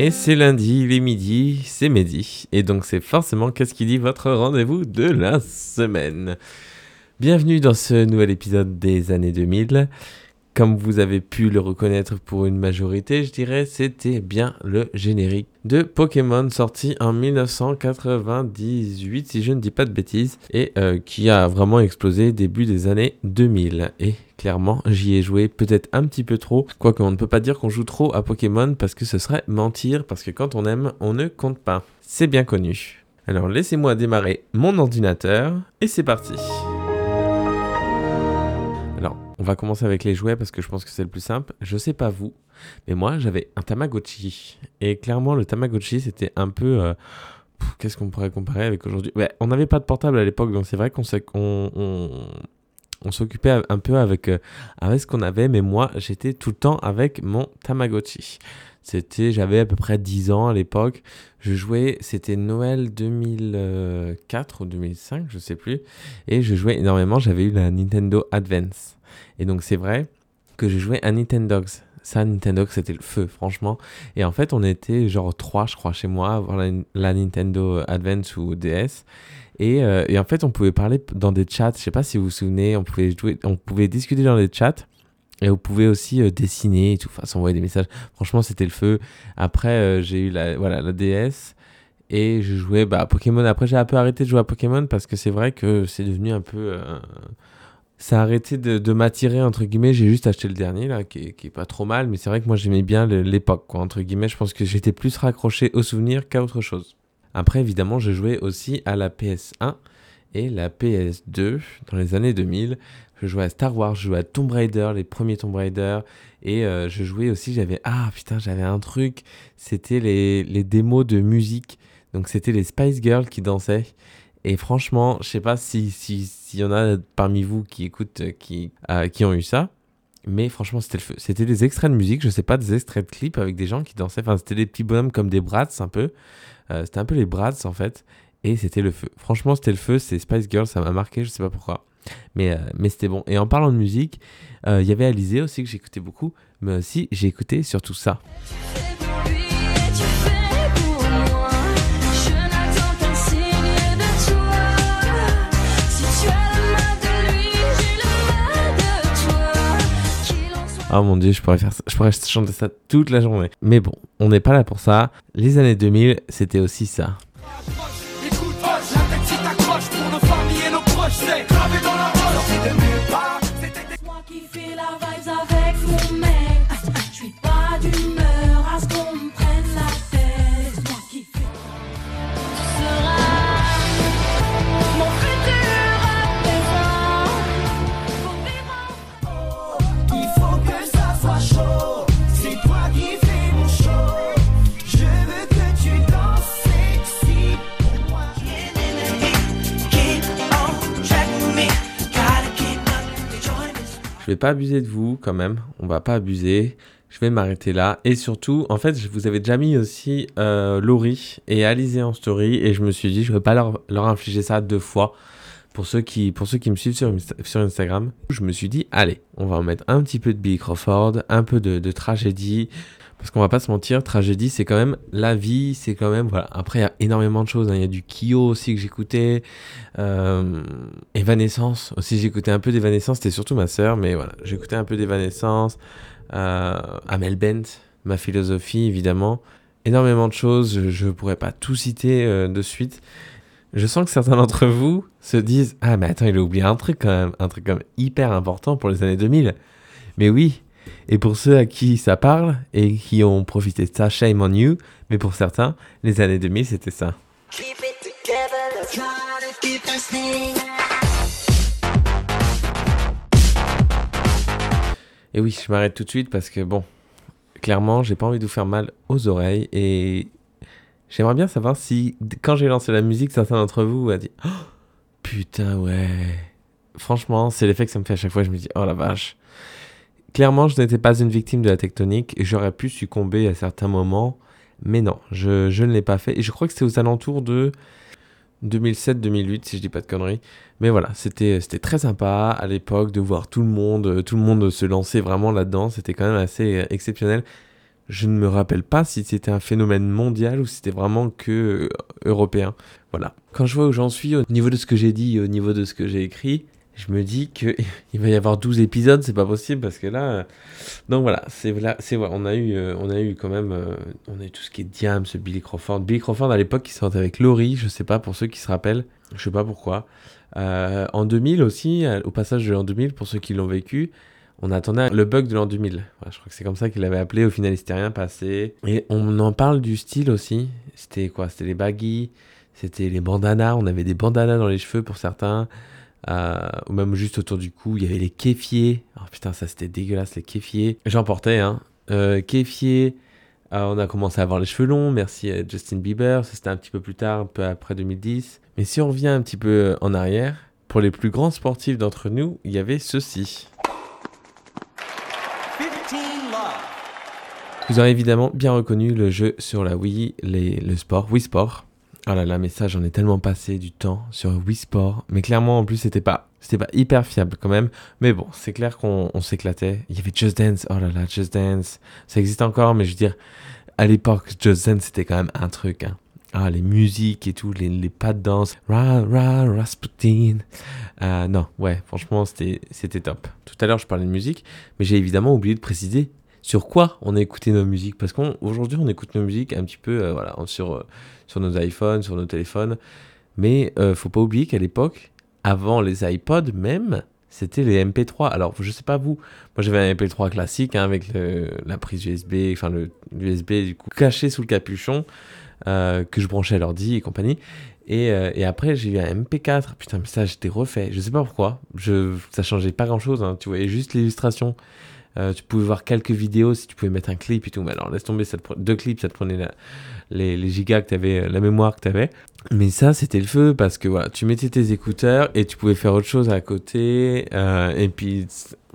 Et c'est lundi, il est midi, c'est midi. Et donc c'est forcément qu'est-ce qui dit votre rendez-vous de la semaine. Bienvenue dans ce nouvel épisode des années 2000. Comme vous avez pu le reconnaître pour une majorité, je dirais, c'était bien le générique de Pokémon sorti en 1998, si je ne dis pas de bêtises, et euh, qui a vraiment explosé début des années 2000. Et clairement, j'y ai joué peut-être un petit peu trop, quoique on ne peut pas dire qu'on joue trop à Pokémon parce que ce serait mentir, parce que quand on aime, on ne compte pas. C'est bien connu. Alors laissez-moi démarrer mon ordinateur, et c'est parti. On va commencer avec les jouets parce que je pense que c'est le plus simple. Je sais pas vous, mais moi j'avais un Tamagotchi. Et clairement, le Tamagotchi c'était un peu. Euh, qu'est-ce qu'on pourrait comparer avec aujourd'hui? On n'avait pas de portable à l'époque, donc c'est vrai qu'on on, s'occupait un peu avec, euh, avec ce qu'on avait, mais moi j'étais tout le temps avec mon Tamagotchi. C'était, j'avais à peu près 10 ans à l'époque. Je jouais, c'était Noël 2004 ou 2005, je sais plus. Et je jouais énormément. J'avais eu la Nintendo Advance. Et donc c'est vrai que j'ai joué à Nintendogs. Ça, Nintendogs, c'était le feu, franchement. Et en fait, on était genre trois, je crois, chez moi, avoir la, Nintendo Advance ou DS. Et, euh, et, en fait, on pouvait parler dans des chats. Je sais pas si vous vous souvenez, on pouvait, jouer, on pouvait discuter dans des chats. Et vous pouvez aussi euh, dessiner et tout, enfin s'envoyer des messages. Franchement, c'était le feu. Après, euh, j'ai eu la, voilà, la DS et je jouais bah, à Pokémon. Après, j'ai un peu arrêté de jouer à Pokémon parce que c'est vrai que c'est devenu un peu. Euh, ça a arrêté de, m'attirer, entre guillemets. J'ai juste acheté le dernier, là, qui qui est pas trop mal. Mais c'est vrai que moi, j'aimais bien l'époque, quoi, entre guillemets. Je pense que j'étais plus raccroché aux souvenirs qu'à autre chose. Après, évidemment, je jouais aussi à la PS1 et la PS2 dans les années 2000. Je jouais à Star Wars, je jouais à Tomb Raider, les premiers Tomb Raider. Et euh, je jouais aussi, j'avais. Ah putain, j'avais un truc. C'était les, les, démos de musique. Donc c'était les Spice Girls qui dansaient. Et franchement, je sais pas s'il si, si y en a parmi vous qui écoutent, euh, qui, euh, qui ont eu ça. Mais franchement, c'était le feu. C'était des extraits de musique, je sais pas, des extraits de clips avec des gens qui dansaient. Enfin, c'était des petits bonhommes comme des brats un peu. c'était un peu les brats en fait. Et c'était le feu. Franchement, c'était le feu. C'est Spice Girls, ça m'a marqué, je sais pas pourquoi. Mais, euh, mais c'était bon. Et en parlant de musique, euh, il y avait Alizé aussi que j'écoutais beaucoup. Mais aussi, j'ai écouté surtout ça. Oh mon dieu, je pourrais faire je pourrais chanter ça toute la journée. Mais bon, on n'est pas là pour ça. Les années 2000, c'était aussi ça. Vais pas abuser de vous quand même. On va pas abuser. Je vais m'arrêter là. Et surtout, en fait, je vous avais déjà mis aussi euh, Laurie et Alizé en story. Et je me suis dit, je vais pas leur infliger ça deux fois. Pour ceux qui, pour ceux qui me suivent sur, sur Instagram, je me suis dit, allez, on va en mettre un petit peu de Billy Crawford, un peu de, de tragédie, parce qu'on va pas se mentir, tragédie, c'est quand même la vie, c'est quand même. Voilà. Après, il y a énormément de choses. Hein. Il y a du Kyo aussi que j'écoutais. Euh, Evanescence aussi, j'écoutais un peu d'Evanescence. C'était surtout ma sœur, mais voilà, j'écoutais un peu d'Evanescence. Euh, Amel Bent, ma philosophie, évidemment. Énormément de choses. Je ne pourrais pas tout citer euh, de suite. Je sens que certains d'entre vous se disent Ah, mais attends, il a oublié un truc quand même. Un truc quand même hyper important pour les années 2000. Mais oui, et pour ceux à qui ça parle et qui ont profité de ça, shame on you. Mais pour certains, les années 2000, c'était ça. Et oui, je m'arrête tout de suite parce que bon, clairement, j'ai pas envie de vous faire mal aux oreilles et j'aimerais bien savoir si, quand j'ai lancé la musique, certains d'entre vous a dit oh, Putain, ouais. Franchement, c'est l'effet que ça me fait à chaque fois. Je me dis Oh la vache clairement, je n'étais pas une victime de la tectonique et j'aurais pu succomber à certains moments, mais non, je, ne l'ai pas fait. Et je crois que c'était aux alentours de 2007-2008, si je dis pas de conneries. Mais voilà, c'était très sympa à l'époque de voir tout le monde, tout le monde se lancer vraiment là-dedans. C'était quand même assez exceptionnel. Je ne me rappelle pas si c'était un phénomène mondial ou si c'était vraiment que euh, européen. Voilà. Quand je vois où j'en suis au niveau de ce que j'ai dit, au niveau de ce que j'ai écrit, je me dis qu'il va y avoir 12 épisodes, c'est pas possible parce que là. Euh, donc voilà, c'est là, c'est voilà, on a eu, euh, on a eu quand même, on a eu tout ce qui est Diam, ce Billy Crawford. Billy Crawford à l'époque, il sortait avec Laurie, je sais pas pour ceux qui se rappellent, je sais pas pourquoi. en 2000 aussi, au passage de l'an 2000, pour ceux qui l'ont vécu, on attendait le bug de l'an 2000. je crois que c'est comme ça qu'il l'avait appelé. Au final, il s'était rien passé. Et on en parle du style aussi. C'était quoi? C'était les baggy, c'était les bandanas. On avait des bandanas dans les cheveux pour certains. Euh, ou même juste autour du cou. Il y avait les kéfiers. Oh putain, ça c'était dégueulasse, les kéfiers. J'en portais, hein. Euh, kéfiers. Euh, on a commencé à avoir les cheveux longs. Merci à Justin Bieber. C'était un petit peu plus tard, un peu après 2010. Mais si on revient un petit peu en arrière, pour les plus grands sportifs d'entre nous, il y avait ceci. Vous aurez évidemment bien reconnu le jeu sur la Wii, les, le sport, Wii Sport. Oh là là, mais ça, j'en ai tellement passé du temps sur Wii Sport. Mais clairement, en plus, c'était pas, c'était pas hyper fiable quand même. Mais bon, c'est clair qu'on s'éclatait. Il y avait Just Dance. Oh là là, Just Dance. Ça existe encore, mais je veux dire, à l'époque, Just Dance, c'était quand même un truc. Hein. Ah, les musiques et tout, les, pas de danse. Ra, ra, Rasputin. Euh, non, ouais, franchement, c'était top. Tout à l'heure, je parlais de musique, mais j'ai évidemment oublié de préciser sur quoi on a écouté nos musiques. Parce qu'aujourd'hui, on, écoute nos musiques un petit peu euh, voilà, sur, euh, sur nos iPhones, sur nos téléphones. Mais euh, faut pas oublier qu'à l'époque, avant les iPods même, c'était les MP3. Alors, je sais pas vous, moi j'avais un MP3 classique hein, avec la prise USB, enfin le USB du coup caché sous le capuchon que je branchais à l'ordi et compagnie. Et, et après, j'ai eu un MP4. Putain, mais ça, j'étais refait. Je sais pas pourquoi. Je, ça changeait pas grand chose. Hein, tu voyais juste l'illustration. Euh, tu pouvais voir quelques vidéos si tu pouvais mettre un clip et tout. Mais alors, laisse tomber, deux clips, ça te prenait les, les, gigas que tu avais, euh, la mémoire que tu avais. Mais ça, c'était le feu parce que voilà, tu mettais tes écouteurs et tu pouvais faire autre chose à côté. Euh, et puis,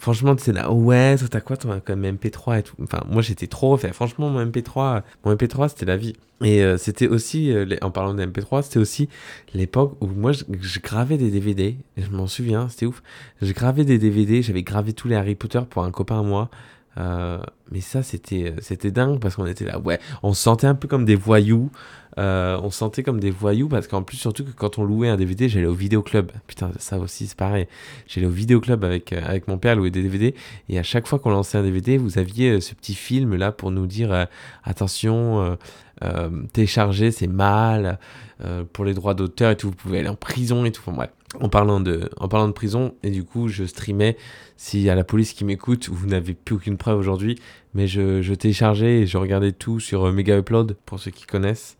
franchement, tu sais là, ouais, t'as quoi, toi, comme MP3 et tout? Enfin, moi, j'étais trop refait. Franchement, mon MP3, mon MP3, c'était la vie. Et euh, c'était aussi, euh, en parlant de MP3, c'était aussi l'époque où moi, je, gravais des DVD. Je m'en souviens, c'était ouf. Je gravais des DVD, j'avais gravé tous les Harry Potter pour un copain à moi. Euh, mais ça, c'était, c'était dingue parce qu'on était là, ouais, on se sentait un peu comme des voyous. Euh, on se sentait comme des voyous parce qu'en plus, surtout que quand on louait un DVD, j'allais au vidéoclub. Putain, ça aussi, c'est pareil. J'allais au vidéoclub avec, euh, avec mon père louer des DVD et à chaque fois qu'on lançait un DVD, vous aviez euh, ce petit film là pour nous dire attention, télécharger, c'est mal pour les droits d'auteur et tout. Vous pouvez aller en prison et tout. En parlant, de, en parlant de prison, et du coup, je streamais. S'il y a la police qui m'écoute, vous n'avez plus aucune preuve aujourd'hui, mais je, je téléchargeais et je regardais tout sur Mega Upload, pour ceux qui connaissent.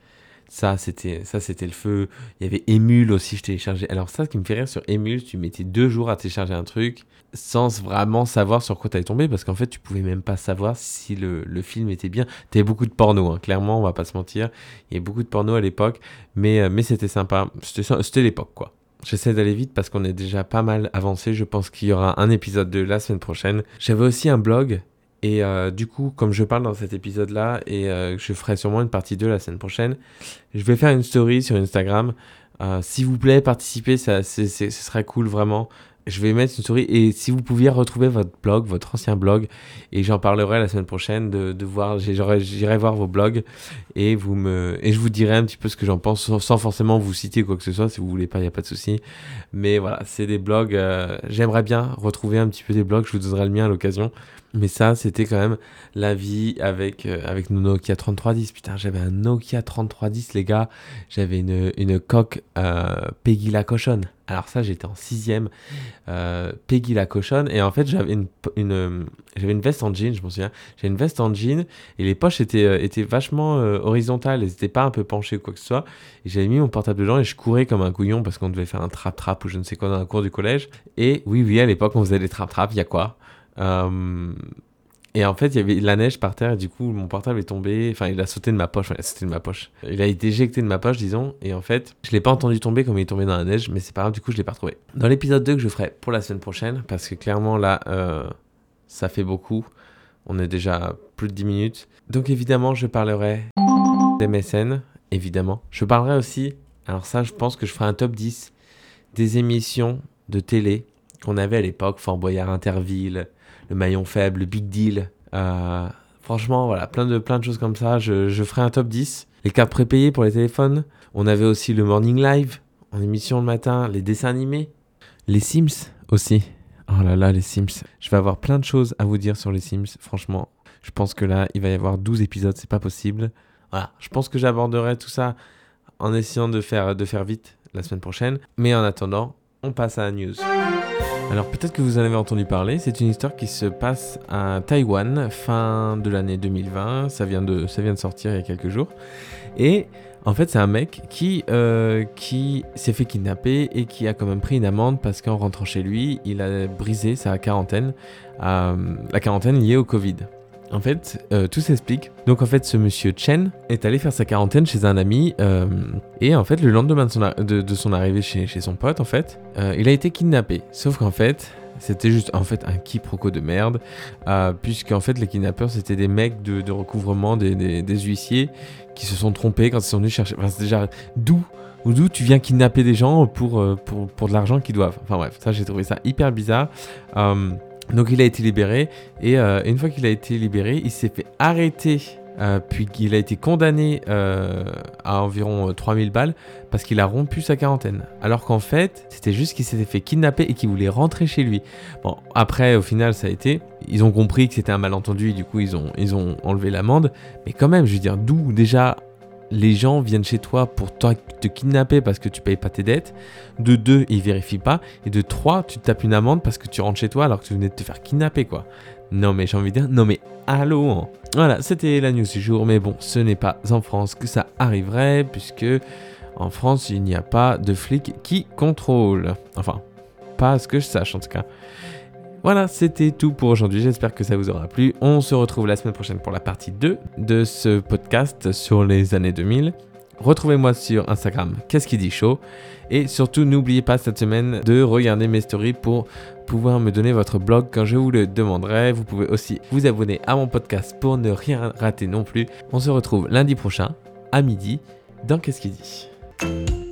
Ça, c'était, ça, c'était le feu. Il y avait Emule aussi, je téléchargeais. Alors, ça, ce qui me fait rire sur Emule, tu mettais deux jours à télécharger un truc sans vraiment savoir sur quoi t'allais tomber parce qu'en fait, tu pouvais même pas savoir si le, le film était bien. T'avais beaucoup de porno, hein. clairement, on va pas se mentir. Il y avait beaucoup de porno à l'époque, mais, euh, mais c'était sympa. C'était, c'était l'époque, quoi. J'essaie d'aller vite parce qu'on est déjà pas mal avancé. Je pense qu'il y aura un épisode de la semaine prochaine. J'avais aussi un blog et euh, du coup, comme je parle dans cet épisode-là, et euh, je ferai sûrement une partie 2 la semaine prochaine, je vais faire une story sur Instagram. Euh, S'il vous plaît, participez, ça, ce serait cool vraiment je vais mettre une story et si vous pouviez retrouver votre blog, votre ancien blog, et j'en parlerai la semaine prochaine de, de voir, j'irai voir vos blogs et vous me et je vous dirai un petit peu ce que j'en pense sans, forcément vous citer quoi que ce soit. Si vous voulez pas, il y a pas de souci. Mais voilà, c'est des blogs. Euh, j'aimerais bien retrouver un petit peu des blogs. Je vous donnerai le mien à l'occasion. Mais ça, c'était quand même la vie avec, euh, nos Nokia 3310. Putain, j'avais un Nokia 3310, les gars. J'avais une, coque euh, Peggy la cochonne. Alors ça, j'étais en sixième, euh, Peggy la cochonne, et en fait, j'avais une, veste en jean, je m'en souviens. J'avais une veste en jean, et les poches étaient, vachement horizontales, elles n'étaient pas un peu penchées ou quoi que ce soit. Et j'avais mis mon portable dedans, et je courais comme un couillon, parce qu'on devait faire un trap-trap ou je ne sais quoi dans la cour du collège. Et oui, oui, à l'époque, on faisait des trap-trap, il y a quoi? Et en fait, il y avait la neige par terre et du coup, mon portable est tombé. Enfin, il a sauté de ma poche. Enfin, sauté de ma poche. Il a été éjecté de ma poche, disons. Et en fait, je l'ai pas entendu tomber comme il est tombé dans la neige, mais c'est pas grave. Du coup, je l'ai pas retrouvé. Dans l'épisode 2 que je ferai pour la semaine prochaine, parce que clairement là, euh, ça fait beaucoup. On est déjà plus de 10 minutes. Donc évidemment, je parlerai des mécènes. Évidemment. Je parlerai aussi. Alors ça, je pense que je ferai un top 10 des émissions de télé qu'on avait à l'époque, Fort Boyard Interville, le maillon faible, le big deal. Euh, Franchement, voilà, plein de, plein de choses comme ça. Je, ferai un top 10. Les cartes prépayées pour les téléphones. On avait aussi le Morning Live en émission le matin, les dessins animés, les Sims aussi. Oh là là, les Sims. Je vais avoir plein de choses à vous dire sur les Sims. Franchement, je pense que là, il va y avoir 12 épisodes, c'est pas possible. Voilà, je pense que j'aborderai tout ça en essayant de faire, de faire vite la semaine prochaine. Mais en attendant, on passe à la news. Alors peut-être que vous en avez entendu parler, c'est une histoire qui se passe à Taïwan, fin de l'année 2020, ça vient de, sortir il y a quelques jours. Et en fait c'est un mec qui, euh, qui s'est fait kidnapper et qui a quand même pris une amende parce qu'en rentrant chez lui, il a brisé sa quarantaine, euh, la quarantaine liée au Covid. En fait, euh, tout s'explique. Donc en fait, ce monsieur Chen est allé faire sa quarantaine chez un ami euh, et en fait, le lendemain de son, arrivée chez, son pote, en fait, euh, il a été kidnappé. Sauf qu'en fait, c'était juste en fait un quiproquo de merde, euh, puisqu'en fait les kidnappeurs c'était des mecs de, recouvrement, des, huissiers qui se sont trompés quand ils sont venus chercher. Enfin, c'est déjà d'où d'où tu viens kidnapper des gens pour, pour, pour de l'argent qu'ils doivent. Enfin bref, ça j'ai trouvé ça hyper bizarre. Donc il a été libéré et euh, une fois qu'il a été libéré, il s'est fait arrêter. euh, puis il a été condamné euh, à environ euh, 3000 balles parce qu'il a rompu sa quarantaine. Alors qu'en fait, c'était juste qu'il s'était fait kidnapper et qu'il voulait rentrer chez lui. Bon, après, au final, ça a été. Ils ont compris que c'était un malentendu et du coup, ils ont, ils ont enlevé l'amende. Mais quand même, je veux dire, d'où déjà les gens viennent chez toi pour te kidnapper parce que tu payes pas tes dettes. De deux, ils vérifient pas. Et de trois, tu te tapes une amende parce que tu rentres chez toi alors que tu venais de te faire kidnapper, quoi. Non, mais j'ai envie de dire, non, mais allô hein. Voilà, c'était la news du jour. Mais bon, ce n'est pas en France que ça arriverait puisque en France, il n'y a pas de flics qui contrôlent. Enfin, pas ce que je sache en tout cas. Voilà, c'était tout pour aujourd'hui. J'espère que ça vous aura plu. On se retrouve la semaine prochaine pour la partie 2 de ce podcast sur les années 2000. Retrouvez-moi sur Instagram, qu'est-ce qui dit chaud? Et surtout, n'oubliez pas cette semaine de regarder mes stories pour pouvoir me donner votre blog quand je vous le demanderai. Vous pouvez aussi vous abonner à mon podcast pour ne rien rater non plus. On se retrouve lundi prochain à midi dans Qu'est-ce qui dit?